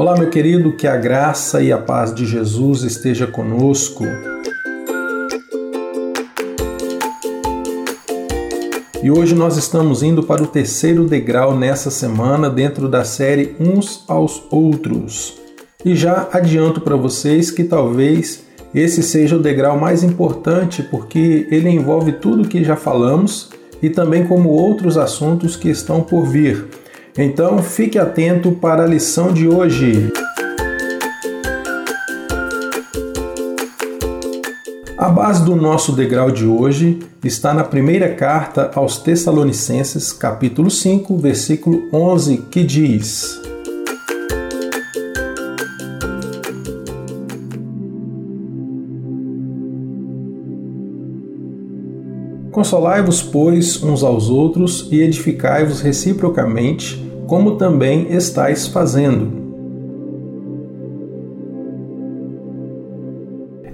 Olá, meu querido, que a graça e a paz de Jesus esteja conosco. E hoje nós estamos indo para o terceiro degrau nessa semana dentro da série Uns aos Outros. E já adianto para vocês que talvez esse seja o degrau mais importante porque ele envolve tudo que já falamos e também como outros assuntos que estão por vir. Então fique atento para a lição de hoje. A base do nosso degrau de hoje está na primeira carta aos Tessalonicenses, capítulo 5, versículo 11, que diz: Consolai-vos, pois, uns aos outros e edificai-vos reciprocamente, como também estáis fazendo.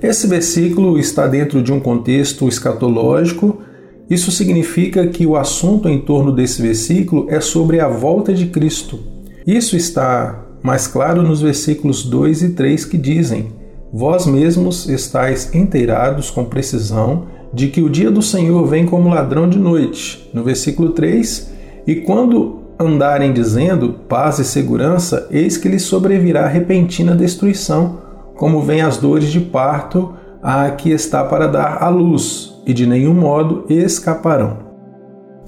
Esse versículo está dentro de um contexto escatológico. Isso significa que o assunto em torno desse versículo é sobre a volta de Cristo. Isso está mais claro nos versículos 2 e 3 que dizem: Vós mesmos estáis inteirados com precisão de que o dia do Senhor vem como ladrão de noite. No versículo 3, e quando andarem dizendo paz e segurança, eis que lhes sobrevirá repentina destruição, como vem as dores de parto a que está para dar à luz, e de nenhum modo escaparão.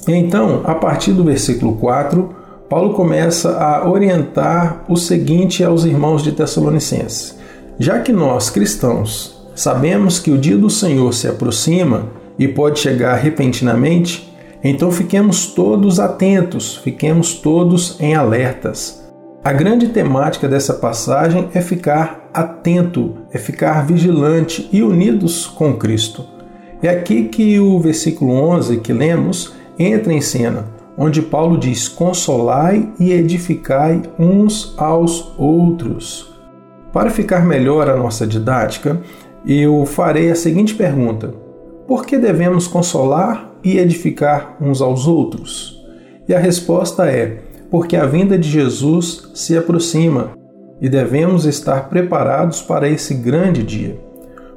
Então, a partir do versículo 4, Paulo começa a orientar o seguinte aos irmãos de Tessalonicenses: Já que nós, cristãos, sabemos que o dia do Senhor se aproxima e pode chegar repentinamente, então fiquemos todos atentos, fiquemos todos em alertas. A grande temática dessa passagem é ficar atento, é ficar vigilante e unidos com Cristo. É aqui que o versículo 11 que lemos entra em cena, onde Paulo diz: Consolai e edificai uns aos outros. Para ficar melhor a nossa didática, eu farei a seguinte pergunta: Por que devemos consolar e edificar uns aos outros? E a resposta é: porque a vinda de Jesus se aproxima e devemos estar preparados para esse grande dia.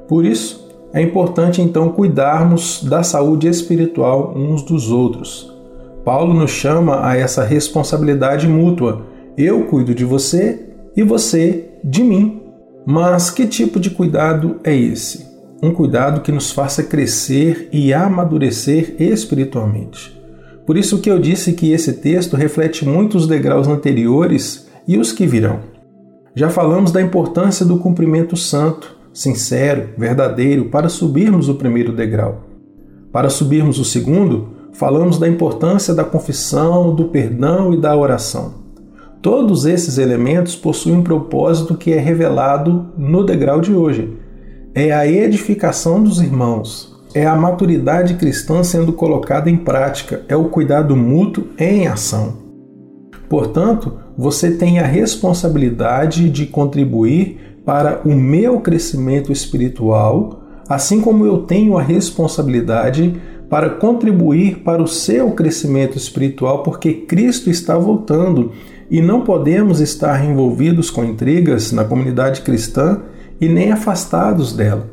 Por isso, é importante então cuidarmos da saúde espiritual uns dos outros. Paulo nos chama a essa responsabilidade mútua. Eu cuido de você e você de mim. Mas que tipo de cuidado é esse? Um cuidado que nos faça crescer e amadurecer espiritualmente. Por isso que eu disse que esse texto reflete muito os degraus anteriores e os que virão. Já falamos da importância do cumprimento santo, sincero, verdadeiro, para subirmos o primeiro degrau. Para subirmos o segundo, falamos da importância da confissão, do perdão e da oração. Todos esses elementos possuem um propósito que é revelado no degrau de hoje. É a edificação dos irmãos, é a maturidade cristã sendo colocada em prática, é o cuidado mútuo em ação. Portanto, você tem a responsabilidade de contribuir para o meu crescimento espiritual, assim como eu tenho a responsabilidade para contribuir para o seu crescimento espiritual, porque Cristo está voltando e não podemos estar envolvidos com intrigas na comunidade cristã e nem afastados dela.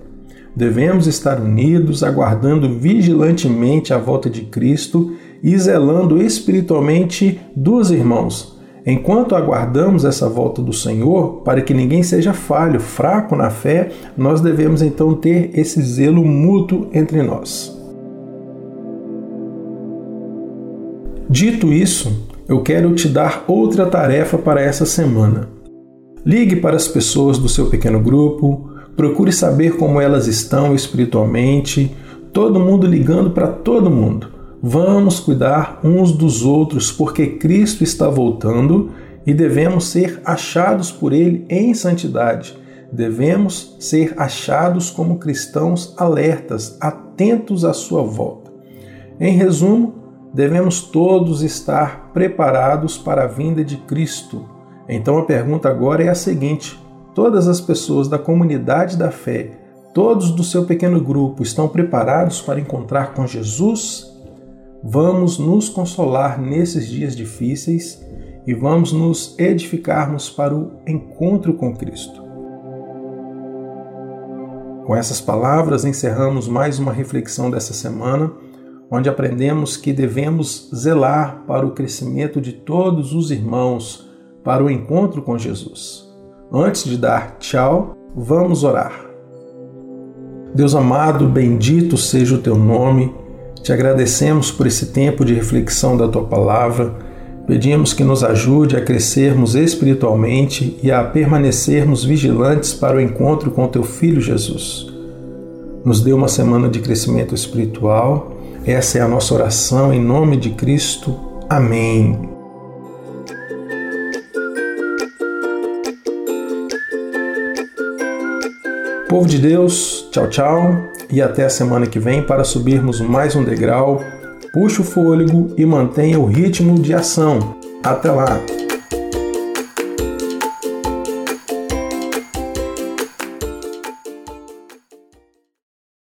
Devemos estar unidos, aguardando vigilantemente a volta de Cristo e zelando espiritualmente dos irmãos. Enquanto aguardamos essa volta do Senhor, para que ninguém seja falho, fraco na fé, nós devemos então ter esse zelo mútuo entre nós. Dito isso, eu quero te dar outra tarefa para essa semana. Ligue para as pessoas do seu pequeno grupo, procure saber como elas estão espiritualmente, todo mundo ligando para todo mundo. Vamos cuidar uns dos outros, porque Cristo está voltando e devemos ser achados por Ele em santidade. Devemos ser achados como cristãos alertas, atentos à sua volta. Em resumo, devemos todos estar preparados para a vinda de Cristo. Então a pergunta agora é a seguinte: todas as pessoas da comunidade da fé, todos do seu pequeno grupo, estão preparados para encontrar com Jesus? Vamos nos consolar nesses dias difíceis e vamos nos edificarmos para o encontro com Cristo. Com essas palavras, encerramos mais uma reflexão dessa semana, onde aprendemos que devemos zelar para o crescimento de todos os irmãos para o encontro com Jesus. Antes de dar tchau, vamos orar. Deus amado, bendito seja o teu nome. Te agradecemos por esse tempo de reflexão da tua palavra. Pedimos que nos ajude a crescermos espiritualmente e a permanecermos vigilantes para o encontro com teu filho Jesus. Nos dê uma semana de crescimento espiritual. Essa é a nossa oração em nome de Cristo. Amém. Povo de Deus, tchau, tchau e até a semana que vem para subirmos mais um degrau. Puxe o fôlego e mantenha o ritmo de ação. Até lá!